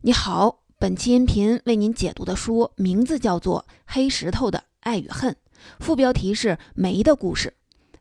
你好，本期音频为您解读的书名字叫做《黑石头的爱与恨》，副标题是《煤的故事》。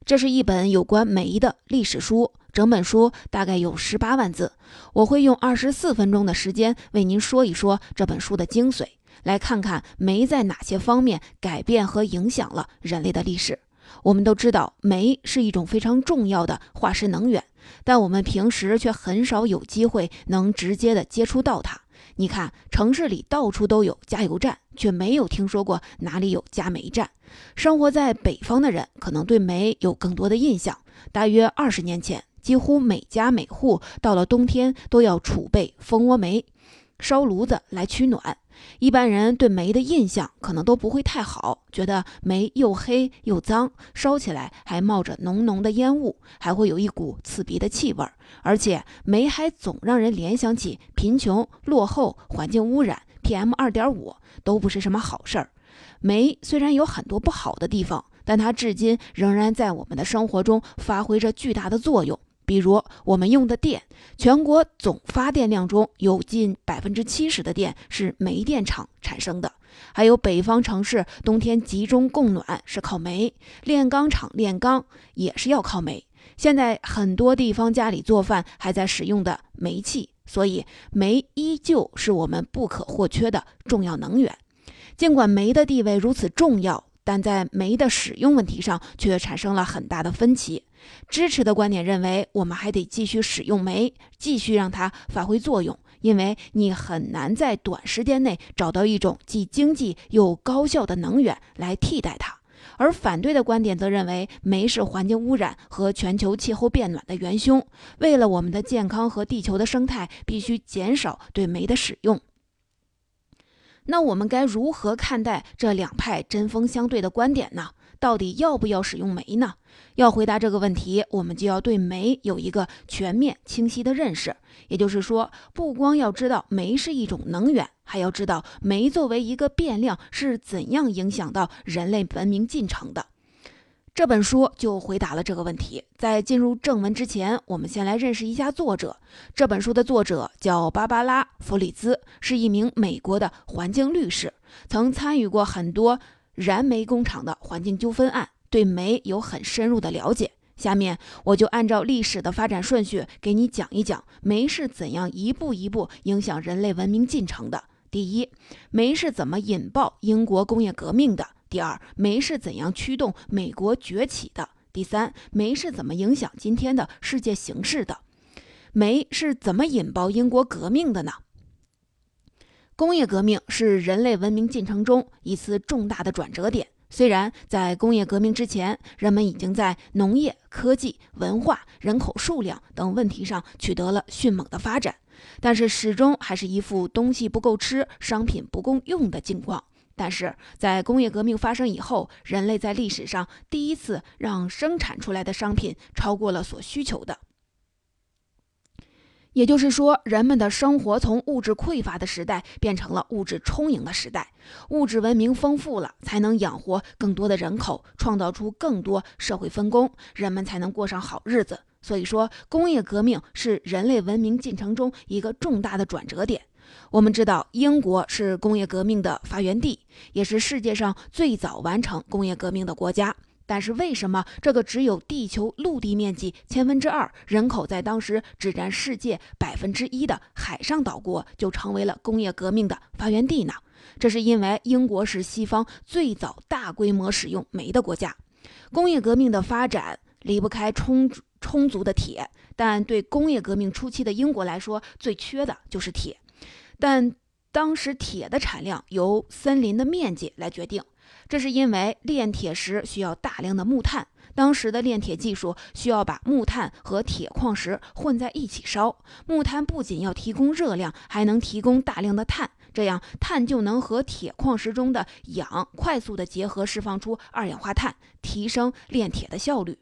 这是一本有关煤的历史书，整本书大概有十八万字。我会用二十四分钟的时间为您说一说这本书的精髓，来看看煤在哪些方面改变和影响了人类的历史。我们都知道，煤是一种非常重要的化石能源，但我们平时却很少有机会能直接的接触到它。你看，城市里到处都有加油站，却没有听说过哪里有加煤站。生活在北方的人可能对煤有更多的印象。大约二十年前，几乎每家每户到了冬天都要储备蜂窝煤，烧炉子来取暖。一般人对煤的印象可能都不会太好，觉得煤又黑又脏，烧起来还冒着浓浓的烟雾，还会有一股刺鼻的气味。而且煤还总让人联想起贫穷、落后、环境污染、PM 二点五，都不是什么好事儿。煤虽然有很多不好的地方，但它至今仍然在我们的生活中发挥着巨大的作用。比如我们用的电，全国总发电量中有近百分之七十的电是煤电厂产生的。还有北方城市冬天集中供暖是靠煤，炼钢厂炼钢也是要靠煤。现在很多地方家里做饭还在使用的煤气，所以煤依旧是我们不可或缺的重要能源。尽管煤的地位如此重要，但在煤的使用问题上却产生了很大的分歧。支持的观点认为，我们还得继续使用煤，继续让它发挥作用，因为你很难在短时间内找到一种既经济又高效的能源来替代它。而反对的观点则认为，煤是环境污染和全球气候变暖的元凶，为了我们的健康和地球的生态，必须减少对煤的使用。那我们该如何看待这两派针锋相对的观点呢？到底要不要使用煤呢？要回答这个问题，我们就要对煤有一个全面清晰的认识。也就是说，不光要知道煤是一种能源，还要知道煤作为一个变量是怎样影响到人类文明进程的。这本书就回答了这个问题。在进入正文之前，我们先来认识一下作者。这本书的作者叫芭芭拉·弗里兹，是一名美国的环境律师，曾参与过很多。燃煤工厂的环境纠纷案，对煤有很深入的了解。下面我就按照历史的发展顺序给你讲一讲煤是怎样一步一步影响人类文明进程的。第一，煤是怎么引爆英国工业革命的？第二，煤是怎样驱动美国崛起的？第三，煤是怎么影响今天的世界形势的？煤是怎么引爆英国革命的呢？工业革命是人类文明进程中一次重大的转折点。虽然在工业革命之前，人们已经在农业、科技、文化、人口数量等问题上取得了迅猛的发展，但是始终还是一副东西不够吃、商品不够用的境况。但是在工业革命发生以后，人类在历史上第一次让生产出来的商品超过了所需求的。也就是说，人们的生活从物质匮乏的时代变成了物质充盈的时代，物质文明丰富了，才能养活更多的人口，创造出更多社会分工，人们才能过上好日子。所以说，工业革命是人类文明进程中一个重大的转折点。我们知道，英国是工业革命的发源地，也是世界上最早完成工业革命的国家。但是为什么这个只有地球陆地面积千分之二、人口在当时只占世界百分之一的海上岛国就成为了工业革命的发源地呢？这是因为英国是西方最早大规模使用煤的国家。工业革命的发展离不开充充足的铁，但对工业革命初期的英国来说，最缺的就是铁。但当时铁的产量由森林的面积来决定。这是因为炼铁时需要大量的木炭，当时的炼铁技术需要把木炭和铁矿石混在一起烧。木炭不仅要提供热量，还能提供大量的碳，这样碳就能和铁矿石中的氧快速的结合，释放出二氧化碳，提升炼铁的效率。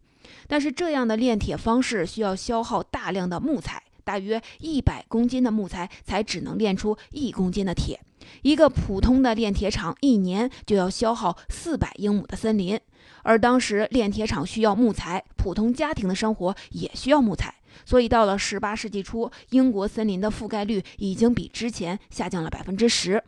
但是这样的炼铁方式需要消耗大量的木材，大约一百公斤的木材才只能炼出一公斤的铁。一个普通的炼铁厂一年就要消耗四百英亩的森林，而当时炼铁厂需要木材，普通家庭的生活也需要木材，所以到了十八世纪初，英国森林的覆盖率已经比之前下降了百分之十。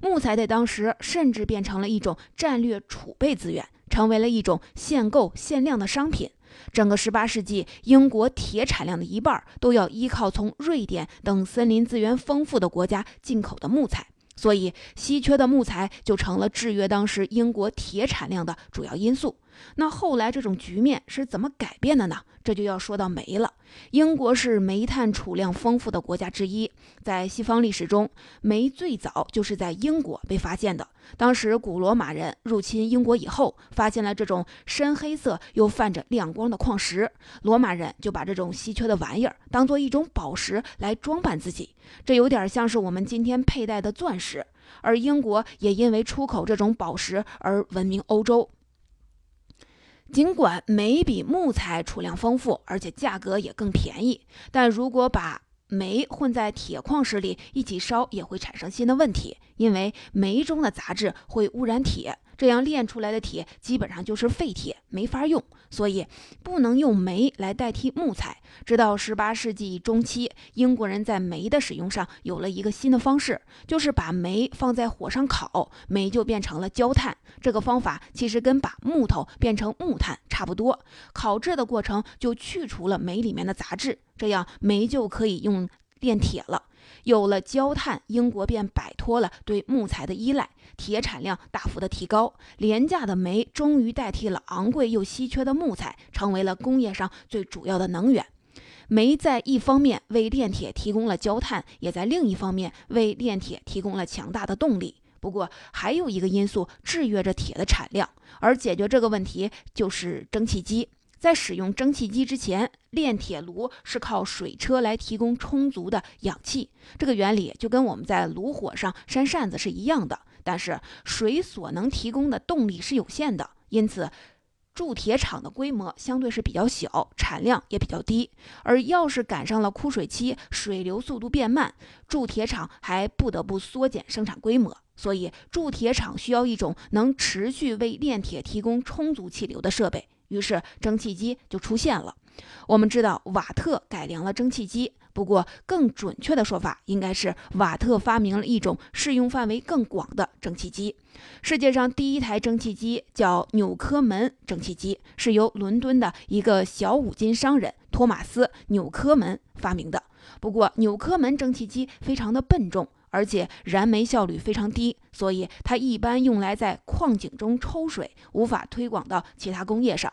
木材在当时甚至变成了一种战略储备资源，成为了一种限购限量的商品。整个十八世纪，英国铁产量的一半都要依靠从瑞典等森林资源丰富的国家进口的木材，所以稀缺的木材就成了制约当时英国铁产量的主要因素。那后来这种局面是怎么改变的呢？这就要说到煤了。英国是煤炭储量丰富的国家之一，在西方历史中，煤最早就是在英国被发现的。当时古罗马人入侵英国以后，发现了这种深黑色又泛着亮光的矿石，罗马人就把这种稀缺的玩意儿当做一种宝石来装扮自己，这有点像是我们今天佩戴的钻石。而英国也因为出口这种宝石而闻名欧洲。尽管煤比木材储量丰富，而且价格也更便宜，但如果把煤混在铁矿石里一起烧，也会产生新的问题，因为煤中的杂质会污染铁。这样炼出来的铁基本上就是废铁，没法用，所以不能用煤来代替木材。直到十八世纪中期，英国人在煤的使用上有了一个新的方式，就是把煤放在火上烤，煤就变成了焦炭。这个方法其实跟把木头变成木炭差不多，烤制的过程就去除了煤里面的杂质，这样煤就可以用炼铁了。有了焦炭，英国便摆脱了对木材的依赖，铁产量大幅的提高，廉价的煤终于代替了昂贵又稀缺的木材，成为了工业上最主要的能源。煤在一方面为炼铁提供了焦炭，也在另一方面为炼铁提供了强大的动力。不过，还有一个因素制约着铁的产量，而解决这个问题就是蒸汽机。在使用蒸汽机之前，炼铁炉是靠水车来提供充足的氧气。这个原理就跟我们在炉火上扇扇子是一样的。但是水所能提供的动力是有限的，因此铸铁厂的规模相对是比较小，产量也比较低。而要是赶上了枯水期，水流速度变慢，铸铁厂还不得不缩减生产规模。所以铸铁厂需要一种能持续为炼铁提供充足气流的设备。于是蒸汽机就出现了。我们知道瓦特改良了蒸汽机，不过更准确的说法应该是瓦特发明了一种适用范围更广的蒸汽机。世界上第一台蒸汽机叫纽科门蒸汽机，是由伦敦的一个小五金商人托马斯·纽科门发明的。不过纽科门蒸汽机非常的笨重，而且燃煤效率非常低，所以它一般用来在矿井中抽水，无法推广到其他工业上。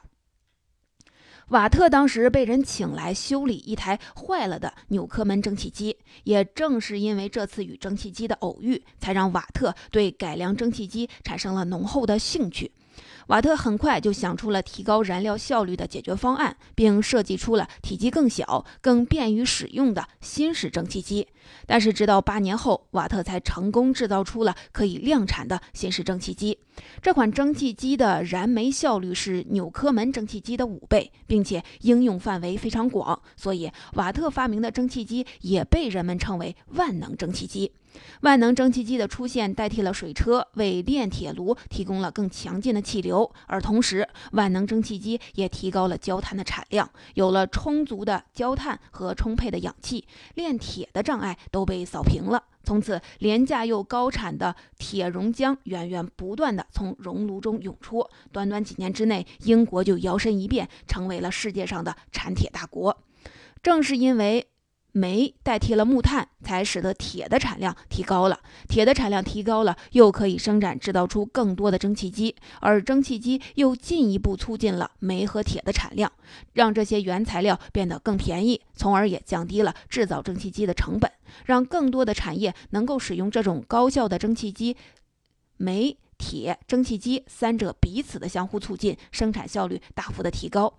瓦特当时被人请来修理一台坏了的纽科门蒸汽机，也正是因为这次与蒸汽机的偶遇，才让瓦特对改良蒸汽机产生了浓厚的兴趣。瓦特很快就想出了提高燃料效率的解决方案，并设计出了体积更小、更便于使用的新式蒸汽机。但是，直到八年后，瓦特才成功制造出了可以量产的新式蒸汽机。这款蒸汽机的燃煤效率是纽科门蒸汽机的五倍，并且应用范围非常广，所以瓦特发明的蒸汽机也被人们称为万能蒸汽机。万能蒸汽机的出现代替了水车，为炼铁炉提供了更强劲的气流，而同时，万能蒸汽机也提高了焦炭的产量。有了充足的焦炭和充沛的氧气，炼铁的障碍都被扫平了。从此，廉价又高产的铁熔浆源源不断地从熔炉中涌出。短短几年之内，英国就摇身一变，成为了世界上的产铁大国。正是因为。煤代替了木炭，才使得铁的产量提高了。铁的产量提高了，又可以生产制造出更多的蒸汽机，而蒸汽机又进一步促进了煤和铁的产量，让这些原材料变得更便宜，从而也降低了制造蒸汽机的成本，让更多的产业能够使用这种高效的蒸汽机。煤。铁、蒸汽机三者彼此的相互促进，生产效率大幅的提高。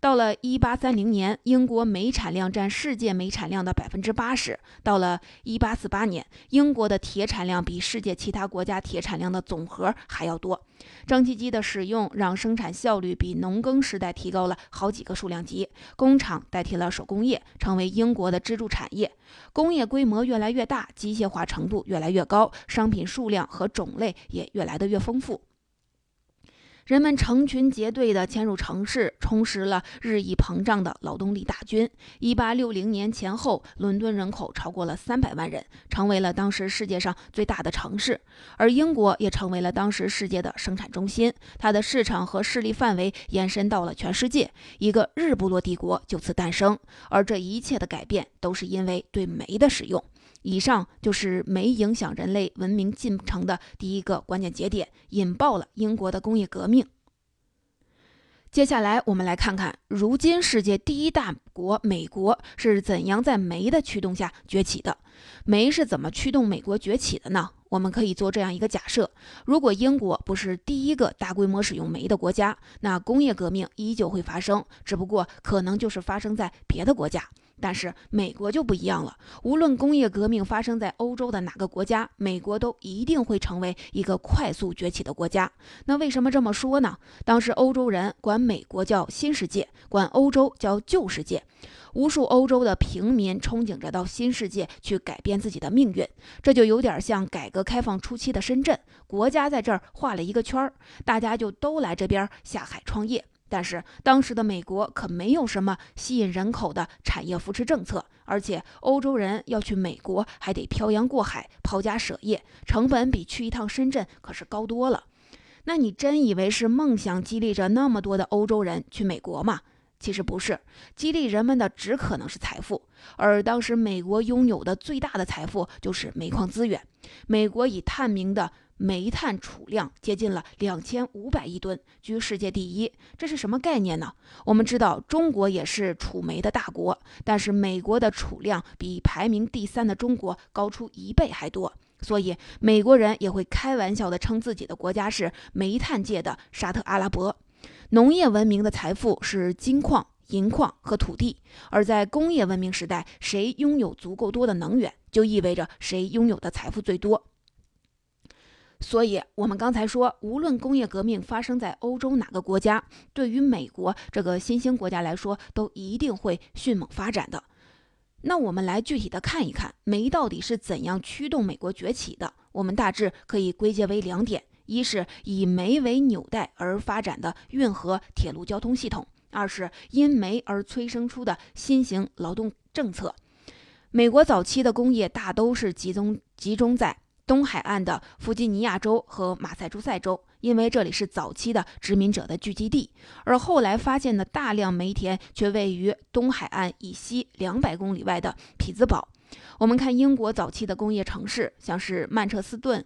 到了一八三零年，英国煤产量占世界煤产量的百分之八十。到了一八四八年，英国的铁产量比世界其他国家铁产量的总和还要多。蒸汽机的使用让生产效率比农耕时代提高了好几个数量级，工厂代替了手工业，成为英国的支柱产业。工业规模越来越大，机械化程度越来越高，商品数量和种类也越来的越丰富。人们成群结队地迁入城市，充实了日益膨胀的劳动力大军。一八六零年前后，伦敦人口超过了三百万人，成为了当时世界上最大的城市。而英国也成为了当时世界的生产中心，它的市场和势力范围延伸到了全世界，一个日不落帝国就此诞生。而这一切的改变，都是因为对煤的使用。以上就是煤影响人类文明进程的第一个关键节点，引爆了英国的工业革命。接下来，我们来看看如今世界第一大国美国是怎样在煤的驱动下崛起的。煤是怎么驱动美国崛起的呢？我们可以做这样一个假设：如果英国不是第一个大规模使用煤的国家，那工业革命依旧会发生，只不过可能就是发生在别的国家。但是美国就不一样了，无论工业革命发生在欧洲的哪个国家，美国都一定会成为一个快速崛起的国家。那为什么这么说呢？当时欧洲人管美国叫新世界，管欧洲叫旧世界。无数欧洲的平民憧憬着到新世界去改变自己的命运，这就有点像改革开放初期的深圳，国家在这儿画了一个圈儿，大家就都来这边下海创业。但是当时的美国可没有什么吸引人口的产业扶持政策，而且欧洲人要去美国还得漂洋过海、抛家舍业，成本比去一趟深圳可是高多了。那你真以为是梦想激励着那么多的欧洲人去美国吗？其实不是，激励人们的只可能是财富，而当时美国拥有的最大的财富就是煤矿资源。美国以探明的煤炭储量接近了两千五百亿吨，居世界第一。这是什么概念呢？我们知道中国也是储煤的大国，但是美国的储量比排名第三的中国高出一倍还多，所以美国人也会开玩笑的称自己的国家是煤炭界的沙特阿拉伯。农业文明的财富是金矿、银矿和土地，而在工业文明时代，谁拥有足够多的能源，就意味着谁拥有的财富最多。所以，我们刚才说，无论工业革命发生在欧洲哪个国家，对于美国这个新兴国家来说，都一定会迅猛发展的。那我们来具体的看一看，煤到底是怎样驱动美国崛起的？我们大致可以归结为两点。一是以煤为纽带而发展的运河铁路交通系统，二是因煤而催生出的新型劳动政策。美国早期的工业大都是集中集中在东海岸的弗吉尼亚州和马萨诸塞州，因为这里是早期的殖民者的聚集地。而后来发现的大量煤田却位于东海岸以西两百公里外的匹兹堡。我们看英国早期的工业城市，像是曼彻斯顿。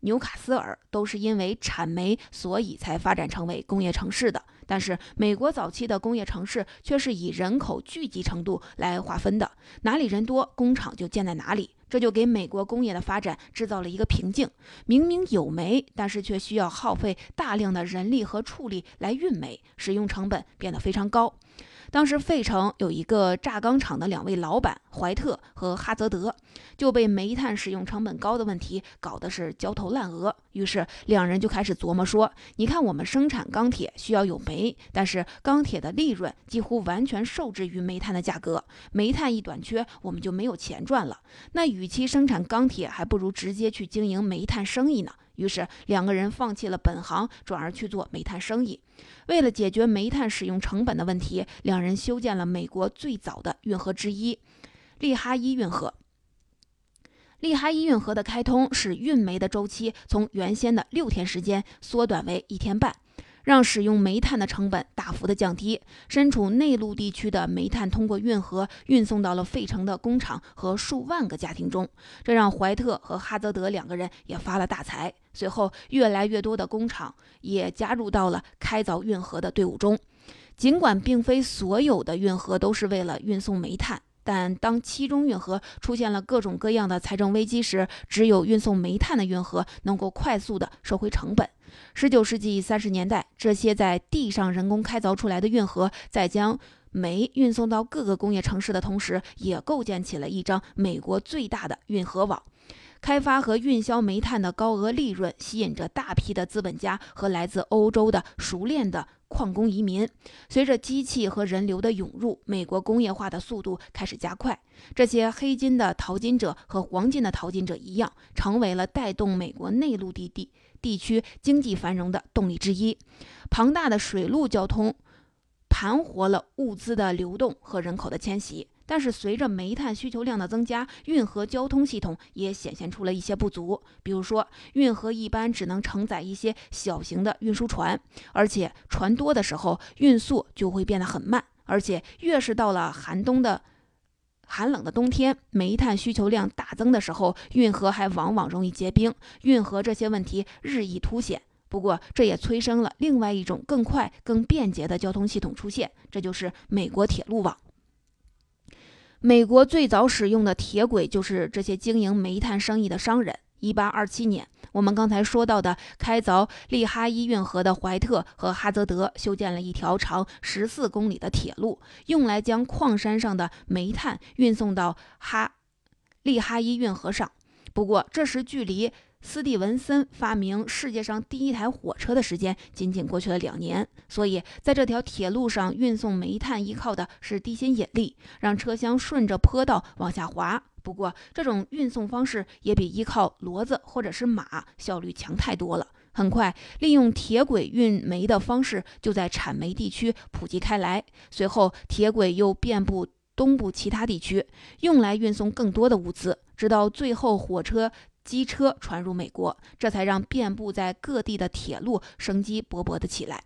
纽卡斯尔都是因为产煤，所以才发展成为工业城市的。但是，美国早期的工业城市却是以人口聚集程度来划分的，哪里人多，工厂就建在哪里。这就给美国工业的发展制造了一个瓶颈。明明有煤，但是却需要耗费大量的人力和畜力来运煤，使用成本变得非常高。当时费城有一个轧钢厂的两位老板怀特和哈泽德，就被煤炭使用成本高的问题搞得是焦头烂额。于是两人就开始琢磨说：“你看，我们生产钢铁需要有煤，但是钢铁的利润几乎完全受制于煤炭的价格。煤炭一短缺，我们就没有钱赚了。那与其生产钢铁，还不如直接去经营煤炭生意呢。”于是两个人放弃了本行，转而去做煤炭生意。为了解决煤炭使用成本的问题，两人修建了美国最早的运河之一——利哈伊运河。利哈伊运河的开通使运煤的周期从原先的六天时间缩短为一天半。让使用煤炭的成本大幅的降低，身处内陆地区的煤炭通过运河运送到了费城的工厂和数万个家庭中，这让怀特和哈泽德两个人也发了大财。随后，越来越多的工厂也加入到了开凿运河的队伍中。尽管并非所有的运河都是为了运送煤炭。但当七中运河出现了各种各样的财政危机时，只有运送煤炭的运河能够快速的收回成本。十九世纪三十年代，这些在地上人工开凿出来的运河，在将煤运送到各个工业城市的同时，也构建起了一张美国最大的运河网。开发和运销煤炭的高额利润吸引着大批的资本家和来自欧洲的熟练的矿工移民。随着机器和人流的涌入，美国工业化的速度开始加快。这些黑金的淘金者和黄金的淘金者一样，成为了带动美国内陆地地地区经济繁荣的动力之一。庞大的水陆交通盘活了物资的流动和人口的迁徙。但是，随着煤炭需求量的增加，运河交通系统也显现出了一些不足。比如说，运河一般只能承载一些小型的运输船，而且船多的时候，运速就会变得很慢。而且，越是到了寒冬的寒冷的冬天，煤炭需求量大增的时候，运河还往往容易结冰。运河这些问题日益凸显。不过，这也催生了另外一种更快、更便捷的交通系统出现，这就是美国铁路网。美国最早使用的铁轨就是这些经营煤炭生意的商人。一八二七年，我们刚才说到的开凿利哈伊运河的怀特和哈泽德修建了一条长十四公里的铁路，用来将矿山上的煤炭运送到哈利哈伊运河上。不过，这时距离斯蒂文森发明世界上第一台火车的时间仅仅过去了两年，所以在这条铁路上运送煤炭依靠的是地心引力，让车厢顺着坡道往下滑。不过，这种运送方式也比依靠骡子或者是马效率强太多了。很快，利用铁轨运煤的方式就在产煤地区普及开来，随后铁轨又遍布东部其他地区，用来运送更多的物资，直到最后火车。机车传入美国，这才让遍布在各地的铁路生机勃勃的起来。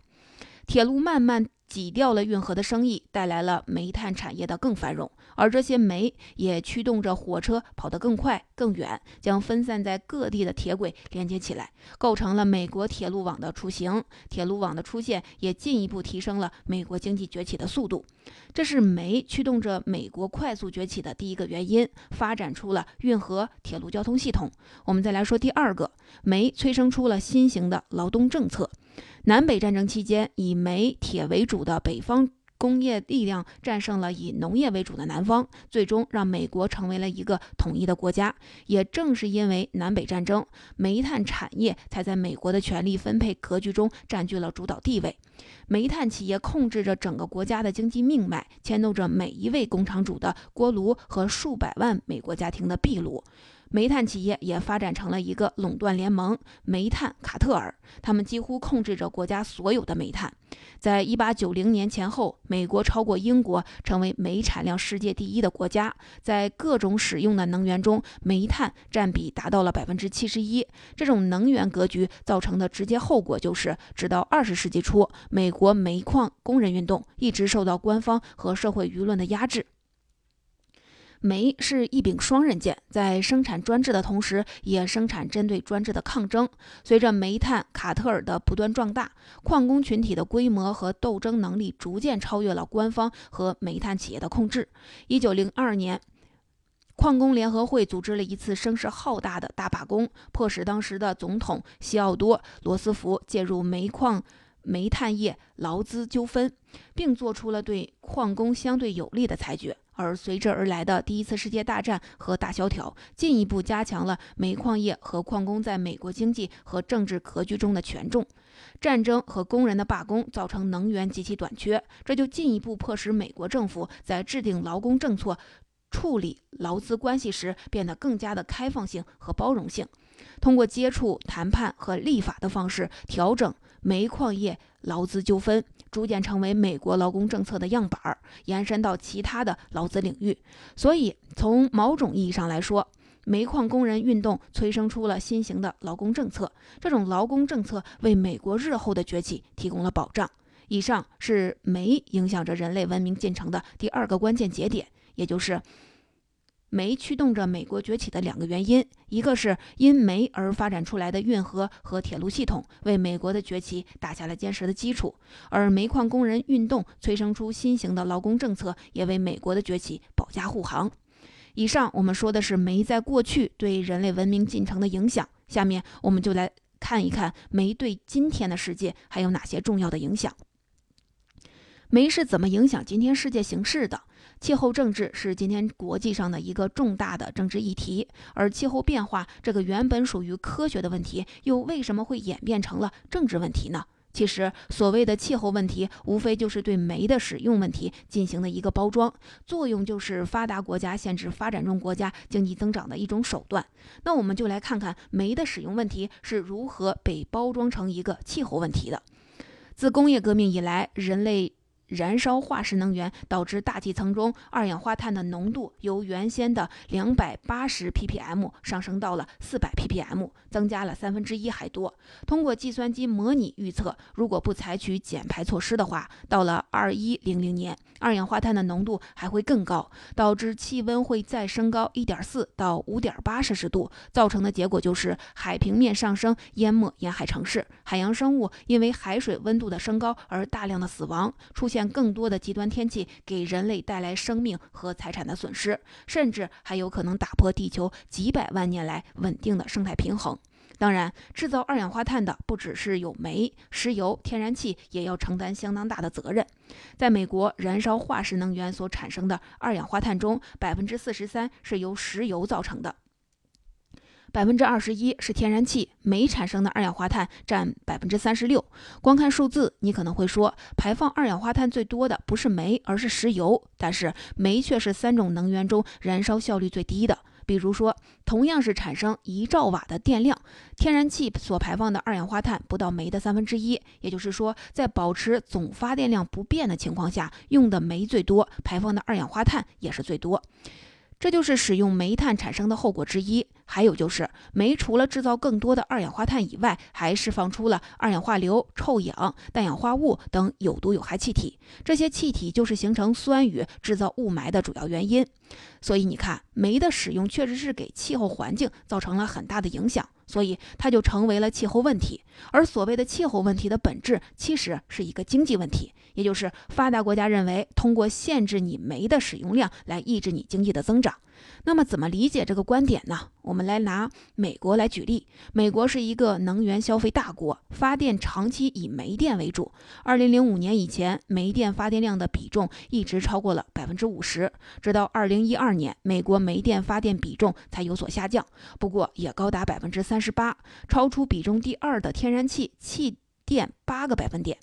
铁路慢慢挤掉了运河的生意，带来了煤炭产业的更繁荣。而这些煤也驱动着火车跑得更快、更远，将分散在各地的铁轨连接起来，构成了美国铁路网的雏形。铁路网的出现也进一步提升了美国经济崛起的速度。这是煤驱动着美国快速崛起的第一个原因，发展出了运河铁路交通系统。我们再来说第二个，煤催生出了新型的劳动政策。南北战争期间，以煤铁为主的北方。工业力量战胜了以农业为主的南方，最终让美国成为了一个统一的国家。也正是因为南北战争，煤炭产业才在美国的权力分配格局中占据了主导地位。煤炭企业控制着整个国家的经济命脉，牵动着每一位工厂主的锅炉和数百万美国家庭的壁炉。煤炭企业也发展成了一个垄断联盟——煤炭卡特尔，他们几乎控制着国家所有的煤炭。在一八九零年前后，美国超过英国，成为煤产量世界第一的国家。在各种使用的能源中，煤炭占比达到了百分之七十一。这种能源格局造成的直接后果就是，直到二十世纪初，美国煤矿工人运动一直受到官方和社会舆论的压制。煤是一柄双刃剑，在生产专制的同时，也生产针对专制的抗争。随着煤炭卡特尔的不断壮大，矿工群体的规模和斗争能力逐渐超越了官方和煤炭企业的控制。一九零二年，矿工联合会组织了一次声势浩大的大罢工，迫使当时的总统西奥多·罗斯福介入煤矿、煤炭业劳资纠纷，并做出了对矿工相对有利的裁决。而随之而来的第一次世界大战和大萧条，进一步加强了煤矿业和矿工在美国经济和政治格局中的权重。战争和工人的罢工造成能源极其短缺，这就进一步迫使美国政府在制定劳工政策、处理劳资关系时变得更加的开放性和包容性，通过接触、谈判和立法的方式调整煤矿业劳资纠纷。逐渐成为美国劳工政策的样板儿，延伸到其他的劳资领域。所以，从某种意义上来说，煤矿工人运动催生出了新型的劳工政策。这种劳工政策为美国日后的崛起提供了保障。以上是煤影响着人类文明进程的第二个关键节点，也就是。煤驱动着美国崛起的两个原因，一个是因煤而发展出来的运河和铁路系统，为美国的崛起打下了坚实的基础；而煤矿工人运动催生出新型的劳工政策，也为美国的崛起保驾护航。以上我们说的是煤在过去对人类文明进程的影响，下面我们就来看一看煤对今天的世界还有哪些重要的影响。煤是怎么影响今天世界形势的？气候政治是今天国际上的一个重大的政治议题，而气候变化这个原本属于科学的问题，又为什么会演变成了政治问题呢？其实，所谓的气候问题，无非就是对煤的使用问题进行的一个包装，作用就是发达国家限制发展中国家经济增长的一种手段。那我们就来看看煤的使用问题是如何被包装成一个气候问题的。自工业革命以来，人类。燃烧化石能源导致大气层中二氧化碳的浓度由原先的两百八十 ppm 上升到了四百 ppm，增加了三分之一还多。通过计算机模拟预测，如果不采取减排措施的话，到了二一零零年，二氧化碳的浓度还会更高，导致气温会再升高一点四到五点八摄氏度。造成的结果就是海平面上升，淹没沿海城市，海洋生物因为海水温度的升高而大量的死亡，出现。更多的极端天气给人类带来生命和财产的损失，甚至还有可能打破地球几百万年来稳定的生态平衡。当然，制造二氧化碳的不只是有煤、石油、天然气，也要承担相当大的责任。在美国，燃烧化石能源所产生的二氧化碳中，百分之四十三是由石油造成的。百分之二十一是天然气，煤产生的二氧化碳占百分之三十六。光看数字，你可能会说，排放二氧化碳最多的不是煤，而是石油。但是煤却是三种能源中燃烧效率最低的。比如说，同样是产生一兆瓦的电量，天然气所排放的二氧化碳不到煤的三分之一。也就是说，在保持总发电量不变的情况下，用的煤最多，排放的二氧化碳也是最多。这就是使用煤炭产生的后果之一。还有就是，煤除了制造更多的二氧化碳以外，还释放出了二氧化硫、臭氧、氮氧化物等有毒有害气体。这些气体就是形成酸雨、制造雾霾的主要原因。所以你看，煤的使用确实是给气候环境造成了很大的影响，所以它就成为了气候问题。而所谓的气候问题的本质，其实是一个经济问题。也就是发达国家认为通过限制你煤的使用量来抑制你经济的增长。那么怎么理解这个观点呢？我们来拿美国来举例。美国是一个能源消费大国，发电长期以煤电为主。二零零五年以前，煤电发电量的比重一直超过了百分之五十，直到二零一二年，美国煤电发电比重才有所下降，不过也高达百分之三十八，超出比重第二的天然气、气电八个百分点。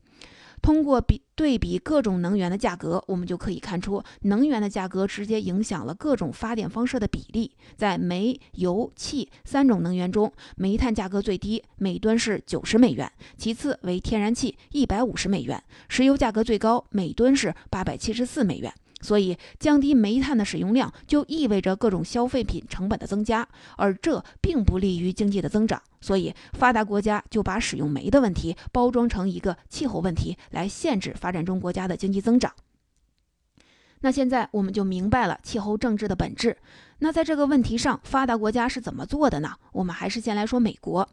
通过比对比各种能源的价格，我们就可以看出，能源的价格直接影响了各种发电方式的比例。在煤、油、气三种能源中，煤炭价格最低，每吨是九十美元；其次为天然气，一百五十美元；石油价格最高，每吨是八百七十四美元。所以，降低煤炭的使用量，就意味着各种消费品成本的增加，而这并不利于经济的增长。所以，发达国家就把使用煤的问题包装成一个气候问题，来限制发展中国家的经济增长。那现在我们就明白了气候政治的本质。那在这个问题上，发达国家是怎么做的呢？我们还是先来说美国。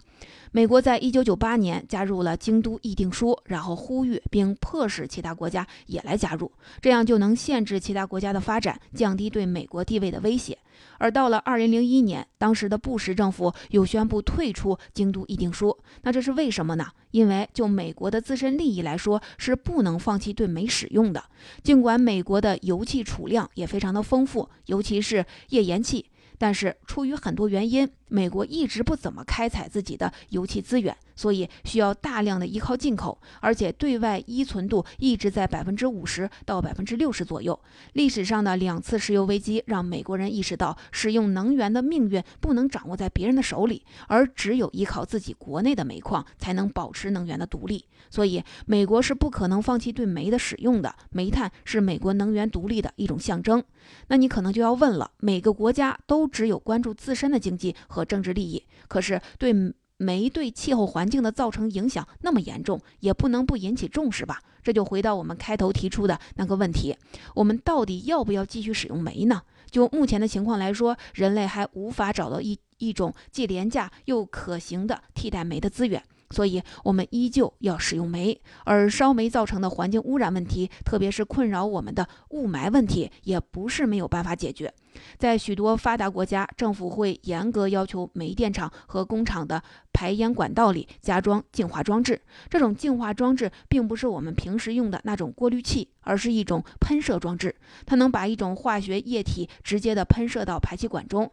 美国在一九九八年加入了京都议定书，然后呼吁并迫使其他国家也来加入，这样就能限制其他国家的发展，降低对美国地位的威胁。而到了二零零一年，当时的布什政府又宣布退出京都议定书。那这是为什么呢？因为就美国的自身利益来说，是不能放弃对美使用的。尽管美国的油气储量也非常的丰富，尤其是页岩气。但是出于很多原因，美国一直不怎么开采自己的油气资源，所以需要大量的依靠进口，而且对外依存度一直在百分之五十到百分之六十左右。历史上的两次石油危机让美国人意识到，使用能源的命运不能掌握在别人的手里，而只有依靠自己国内的煤矿才能保持能源的独立。所以，美国是不可能放弃对煤的使用的。煤炭是美国能源独立的一种象征。那你可能就要问了：每个国家都只有关注自身的经济和政治利益，可是对煤对气候环境的造成影响那么严重，也不能不引起重视吧？这就回到我们开头提出的那个问题：我们到底要不要继续使用煤呢？就目前的情况来说，人类还无法找到一一种既廉价又可行的替代煤的资源。所以我们依旧要使用煤。而烧煤造成的环境污染问题，特别是困扰我们的雾霾问题，也不是没有办法解决。在许多发达国家，政府会严格要求煤电厂和工厂的排烟管道里加装净化装置。这种净化装置并不是我们平时用的那种过滤器，而是一种喷射装置，它能把一种化学液体直接的喷射到排气管中。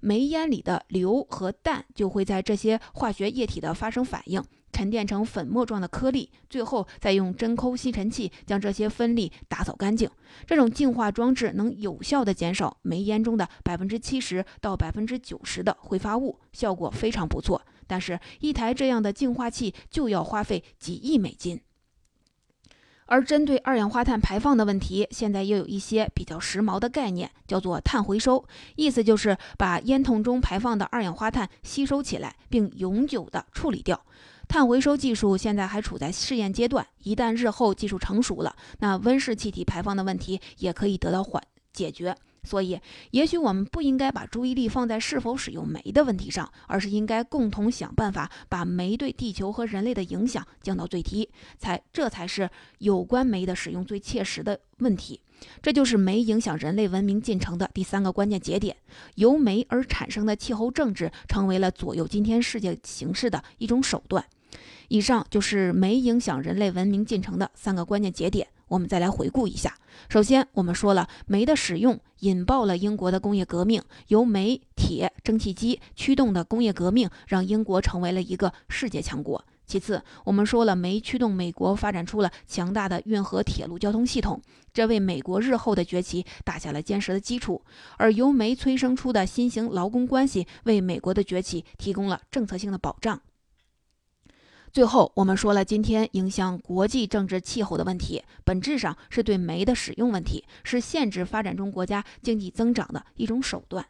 煤烟里的硫和氮就会在这些化学液体的发生反应，沉淀成粉末状的颗粒，最后再用真空吸尘器将这些分粒打扫干净。这种净化装置能有效地减少煤烟中的百分之七十到百分之九十的挥发物，效果非常不错。但是，一台这样的净化器就要花费几亿美金。而针对二氧化碳排放的问题，现在又有一些比较时髦的概念，叫做碳回收，意思就是把烟囱中排放的二氧化碳吸收起来，并永久的处理掉。碳回收技术现在还处在试验阶段，一旦日后技术成熟了，那温室气体排放的问题也可以得到缓解决。所以，也许我们不应该把注意力放在是否使用煤的问题上，而是应该共同想办法把煤对地球和人类的影响降到最低，才这才是有关煤的使用最切实的问题。这就是煤影响人类文明进程的第三个关键节点。由煤而产生的气候政治，成为了左右今天世界形势的一种手段。以上就是煤影响人类文明进程的三个关键节点。我们再来回顾一下。首先，我们说了煤的使用引爆了英国的工业革命，由煤、铁、蒸汽机驱动的工业革命让英国成为了一个世界强国。其次，我们说了煤驱动美国发展出了强大的运河铁路交通系统，这为美国日后的崛起打下了坚实的基础。而由煤催生出的新型劳工关系为美国的崛起提供了政策性的保障。最后，我们说了，今天影响国际政治气候的问题，本质上是对煤的使用问题，是限制发展中国家经济增长的一种手段。